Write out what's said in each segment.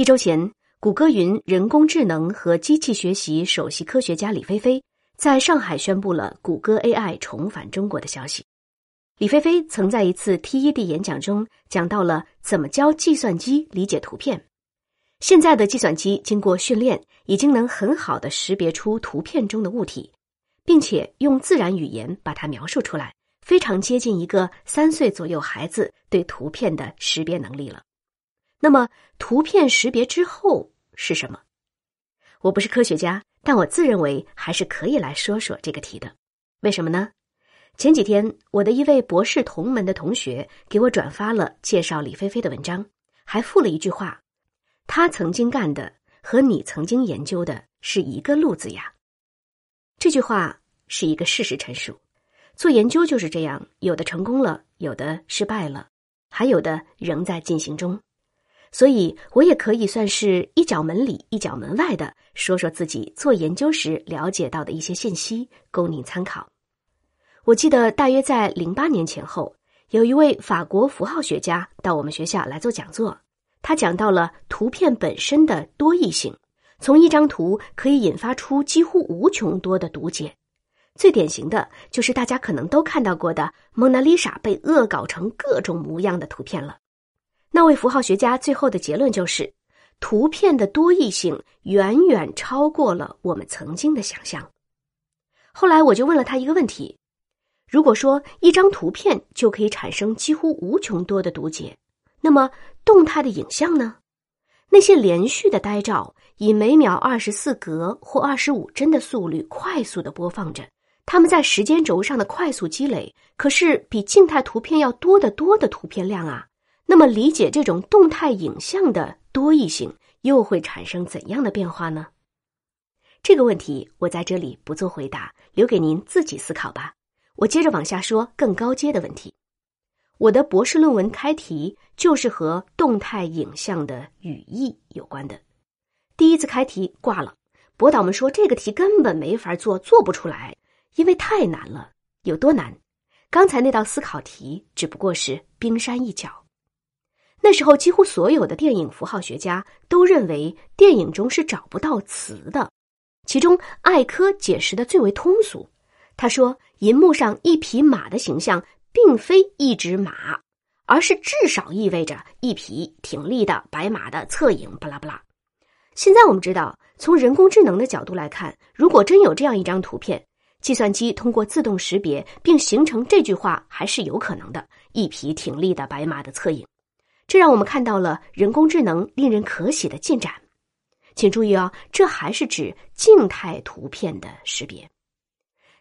一周前，谷歌云人工智能和机器学习首席科学家李飞飞在上海宣布了谷歌 AI 重返中国的消息。李飞飞曾在一次 TED 演讲中讲到了怎么教计算机理解图片。现在的计算机经过训练，已经能很好的识别出图片中的物体，并且用自然语言把它描述出来，非常接近一个三岁左右孩子对图片的识别能力了。那么，图片识别之后是什么？我不是科学家，但我自认为还是可以来说说这个题的。为什么呢？前几天，我的一位博士同门的同学给我转发了介绍李飞飞的文章，还附了一句话。他曾经干的和你曾经研究的是一个路子呀。这句话是一个事实陈述。做研究就是这样，有的成功了，有的失败了，还有的仍在进行中。所以，我也可以算是一脚门里一脚门外的说说自己做研究时了解到的一些信息，供您参考。我记得大约在零八年前后，有一位法国符号学家到我们学校来做讲座。他讲到了图片本身的多义性，从一张图可以引发出几乎无穷多的读解。最典型的就是大家可能都看到过的蒙娜丽莎被恶搞成各种模样的图片了。那位符号学家最后的结论就是，图片的多义性远远超过了我们曾经的想象。后来我就问了他一个问题：如果说一张图片就可以产生几乎无穷多的读解？那么，动态的影像呢？那些连续的呆照，以每秒二十四格或二十五帧的速率快速的播放着，它们在时间轴上的快速积累，可是比静态图片要多得多的图片量啊。那么，理解这种动态影像的多义性，又会产生怎样的变化呢？这个问题我在这里不做回答，留给您自己思考吧。我接着往下说更高阶的问题。我的博士论文开题就是和动态影像的语义有关的。第一次开题挂了，博导们说这个题根本没法做，做不出来，因为太难了。有多难？刚才那道思考题只不过是冰山一角。那时候，几乎所有的电影符号学家都认为电影中是找不到词的。其中，艾科解释的最为通俗。他说：“银幕上一匹马的形象。”并非一只马，而是至少意味着一匹挺立的白马的侧影。巴拉巴拉。现在我们知道，从人工智能的角度来看，如果真有这样一张图片，计算机通过自动识别并形成这句话还是有可能的：一匹挺立的白马的侧影。这让我们看到了人工智能令人可喜的进展。请注意哦，这还是指静态图片的识别。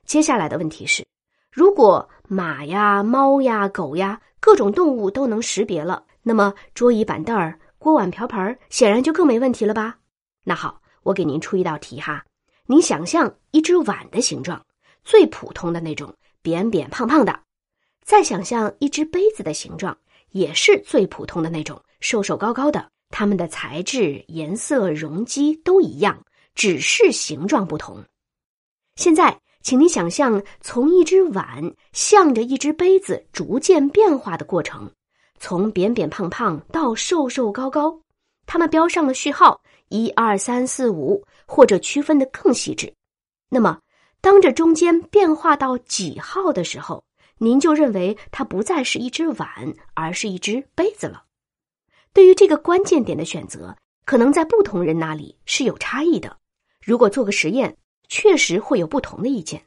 接下来的问题是。如果马呀、猫呀、狗呀各种动物都能识别了，那么桌椅板凳儿、锅碗瓢盆儿显然就更没问题了吧？那好，我给您出一道题哈，您想象一只碗的形状，最普通的那种，扁扁胖胖的；再想象一只杯子的形状，也是最普通的那种，瘦瘦高高的。它们的材质、颜色、容积都一样，只是形状不同。现在。请你想象，从一只碗向着一只杯子逐渐变化的过程，从扁扁胖胖到瘦瘦高高，它们标上了序号，一二三四五，或者区分的更细致。那么，当这中间变化到几号的时候，您就认为它不再是一只碗，而是一只杯子了。对于这个关键点的选择，可能在不同人那里是有差异的。如果做个实验。确实会有不同的意见。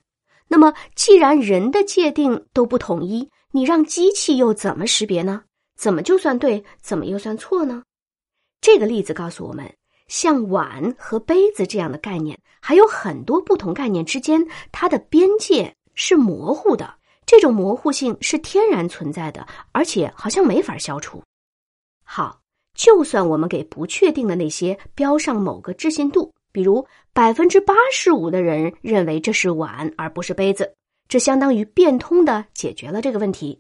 那么，既然人的界定都不统一，你让机器又怎么识别呢？怎么就算对，怎么又算错呢？这个例子告诉我们，像碗和杯子这样的概念，还有很多不同概念之间，它的边界是模糊的。这种模糊性是天然存在的，而且好像没法消除。好，就算我们给不确定的那些标上某个置信度。比如，百分之八十五的人认为这是碗而不是杯子，这相当于变通的解决了这个问题。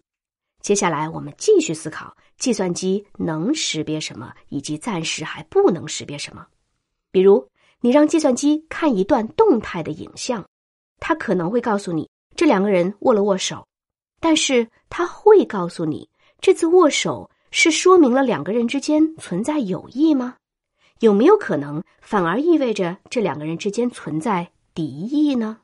接下来，我们继续思考计算机能识别什么，以及暂时还不能识别什么。比如，你让计算机看一段动态的影像，它可能会告诉你这两个人握了握手，但是他会告诉你这次握手是说明了两个人之间存在友谊吗？有没有可能反而意味着这两个人之间存在敌意呢？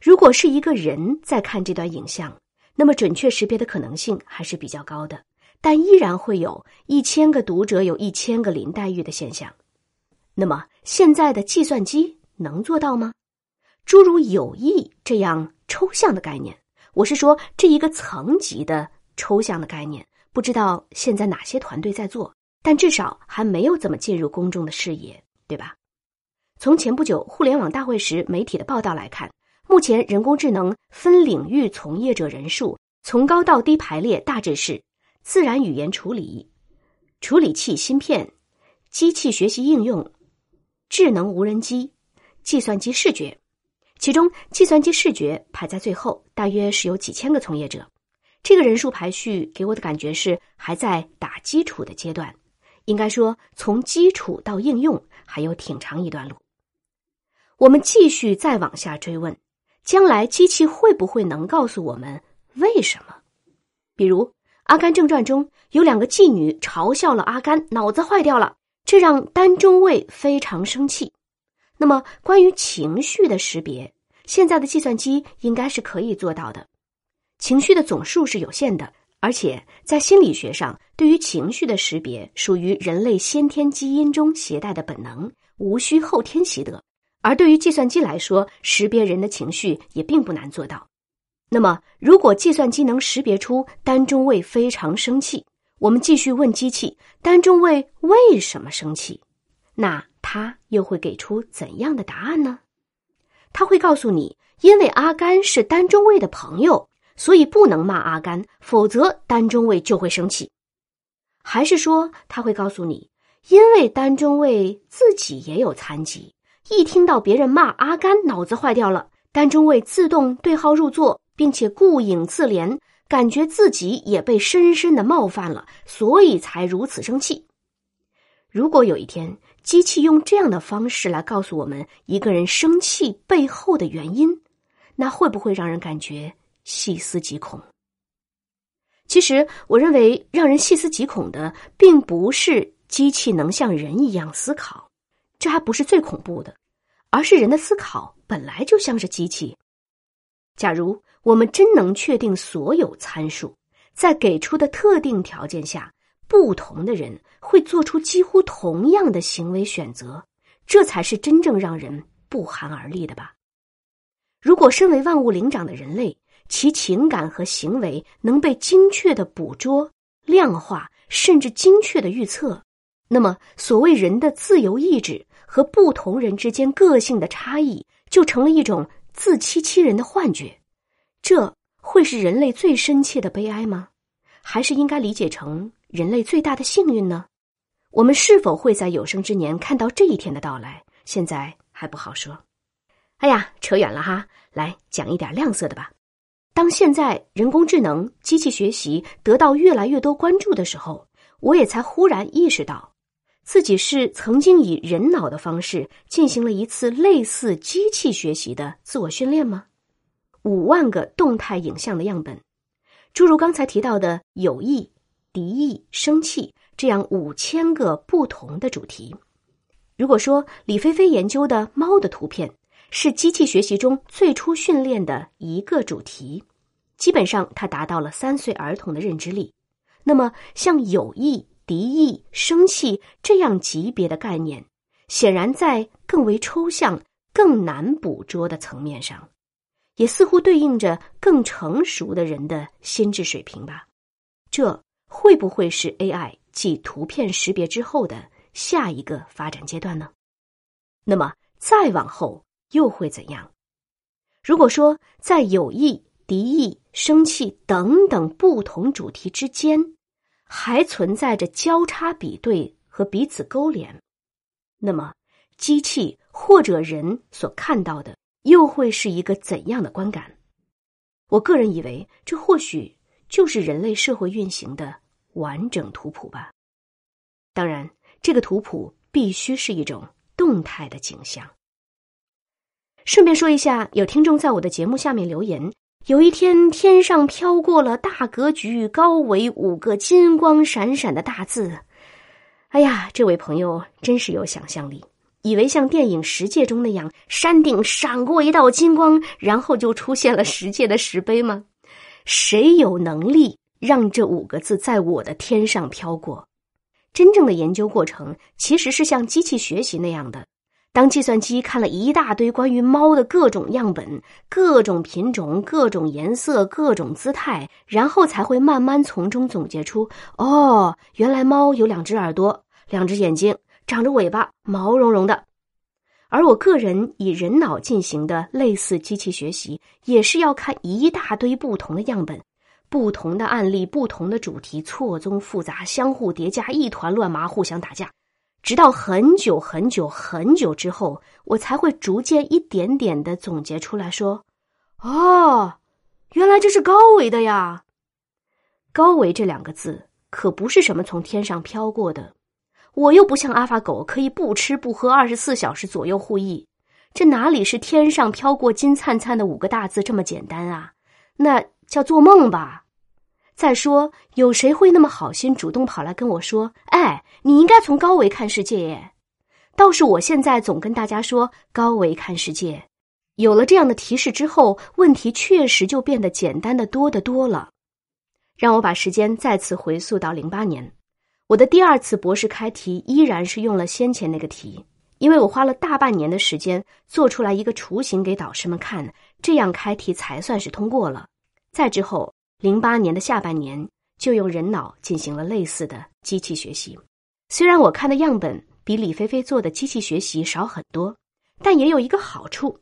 如果是一个人在看这段影像，那么准确识别的可能性还是比较高的，但依然会有一千个读者有一千个林黛玉的现象。那么现在的计算机能做到吗？诸如有意这样抽象的概念，我是说这一个层级的抽象的概念，不知道现在哪些团队在做，但至少还没有怎么进入公众的视野，对吧？从前不久互联网大会时媒体的报道来看。目前，人工智能分领域从业者人数从高到低排列大致是：自然语言处理、处理器芯片、机器学习应用、智能无人机、计算机视觉。其中，计算机视觉排在最后，大约是有几千个从业者。这个人数排序给我的感觉是还在打基础的阶段，应该说从基础到应用还有挺长一段路。我们继续再往下追问。将来机器会不会能告诉我们为什么？比如《阿甘正传》中有两个妓女嘲笑了阿甘，脑子坏掉了，这让丹中尉非常生气。那么，关于情绪的识别，现在的计算机应该是可以做到的。情绪的总数是有限的，而且在心理学上，对于情绪的识别属于人类先天基因中携带的本能，无需后天习得。而对于计算机来说，识别人的情绪也并不难做到。那么，如果计算机能识别出单中尉非常生气，我们继续问机器：单中尉为什么生气？那他又会给出怎样的答案呢？他会告诉你：因为阿甘是丹中尉的朋友，所以不能骂阿甘，否则丹中尉就会生气。还是说他会告诉你：因为丹中尉自己也有残疾。一听到别人骂阿甘，脑子坏掉了。丹中尉自动对号入座，并且顾影自怜，感觉自己也被深深的冒犯了，所以才如此生气。如果有一天机器用这样的方式来告诉我们一个人生气背后的原因，那会不会让人感觉细思极恐？其实，我认为让人细思极恐的，并不是机器能像人一样思考。这还不是最恐怖的，而是人的思考本来就像是机器。假如我们真能确定所有参数，在给出的特定条件下，不同的人会做出几乎同样的行为选择，这才是真正让人不寒而栗的吧？如果身为万物灵长的人类，其情感和行为能被精确的捕捉、量化，甚至精确的预测，那么所谓人的自由意志。和不同人之间个性的差异，就成了一种自欺欺人的幻觉。这会是人类最深切的悲哀吗？还是应该理解成人类最大的幸运呢？我们是否会在有生之年看到这一天的到来？现在还不好说。哎呀，扯远了哈，来讲一点亮色的吧。当现在人工智能、机器学习得到越来越多关注的时候，我也才忽然意识到。自己是曾经以人脑的方式进行了一次类似机器学习的自我训练吗？五万个动态影像的样本，诸如刚才提到的有意、敌意、生气这样五千个不同的主题。如果说李飞飞研究的猫的图片是机器学习中最初训练的一个主题，基本上它达到了三岁儿童的认知力。那么像友谊。敌意、生气这样级别的概念，显然在更为抽象、更难捕捉的层面上，也似乎对应着更成熟的人的心智水平吧。这会不会是 AI 继图片识别之后的下一个发展阶段呢？那么再往后又会怎样？如果说在有意、敌意、生气等等不同主题之间，还存在着交叉比对和彼此勾连，那么机器或者人所看到的又会是一个怎样的观感？我个人以为，这或许就是人类社会运行的完整图谱吧。当然，这个图谱必须是一种动态的景象。顺便说一下，有听众在我的节目下面留言。有一天，天上飘过了大格局、高维五个金光闪闪的大字，哎呀，这位朋友真是有想象力，以为像电影《十界》中那样，山顶闪过一道金光，然后就出现了十界的石碑吗？谁有能力让这五个字在我的天上飘过？真正的研究过程其实是像机器学习那样的。当计算机看了一大堆关于猫的各种样本、各种品种、各种颜色、各种姿态，然后才会慢慢从中总结出：哦，原来猫有两只耳朵、两只眼睛、长着尾巴、毛茸茸的。而我个人以人脑进行的类似机器学习，也是要看一大堆不同的样本、不同的案例、不同的主题，错综复杂、相互叠加，一团乱麻，互相打架。直到很久很久很久之后，我才会逐渐一点点的总结出来说：“哦，原来这是高维的呀！高维这两个字可不是什么从天上飘过的，我又不像阿法狗可以不吃不喝二十四小时左右护翼，这哪里是天上飘过金灿灿的五个大字这么简单啊？那叫做梦吧。”再说，有谁会那么好心主动跑来跟我说：“哎，你应该从高维看世界？”倒是我现在总跟大家说高维看世界。有了这样的提示之后，问题确实就变得简单的多得多了。让我把时间再次回溯到零八年，我的第二次博士开题依然是用了先前那个题，因为我花了大半年的时间做出来一个雏形给导师们看，这样开题才算是通过了。再之后。零八年的下半年，就用人脑进行了类似的机器学习。虽然我看的样本比李菲菲做的机器学习少很多，但也有一个好处，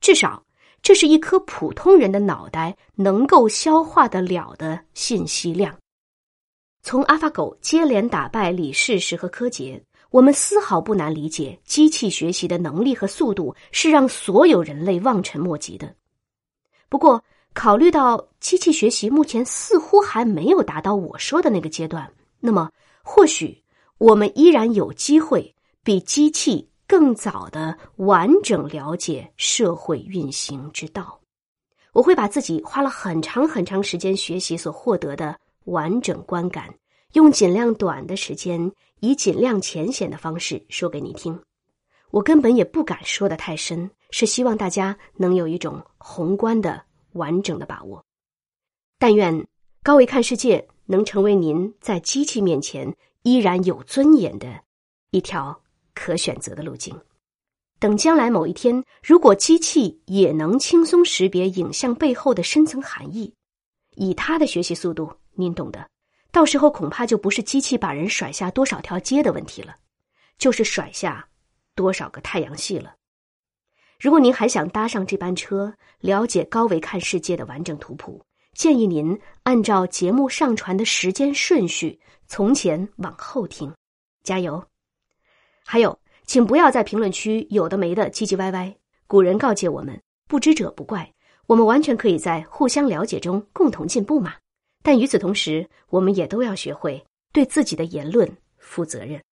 至少这是一颗普通人的脑袋能够消化得了的信息量。从阿法狗接连打败李世石和柯洁，我们丝毫不难理解，机器学习的能力和速度是让所有人类望尘莫及的。不过，考虑到机器学习目前似乎还没有达到我说的那个阶段，那么或许我们依然有机会比机器更早的完整了解社会运行之道。我会把自己花了很长很长时间学习所获得的完整观感，用尽量短的时间，以尽量浅显的方式说给你听。我根本也不敢说的太深，是希望大家能有一种宏观的。完整的把握，但愿高维看世界能成为您在机器面前依然有尊严的一条可选择的路径。等将来某一天，如果机器也能轻松识别影像背后的深层含义，以它的学习速度，您懂的，到时候恐怕就不是机器把人甩下多少条街的问题了，就是甩下多少个太阳系了。如果您还想搭上这班车，了解高维看世界的完整图谱，建议您按照节目上传的时间顺序从前往后听，加油！还有，请不要在评论区有的没的唧唧歪歪。古人告诫我们：“不知者不怪。”我们完全可以在互相了解中共同进步嘛。但与此同时，我们也都要学会对自己的言论负责任。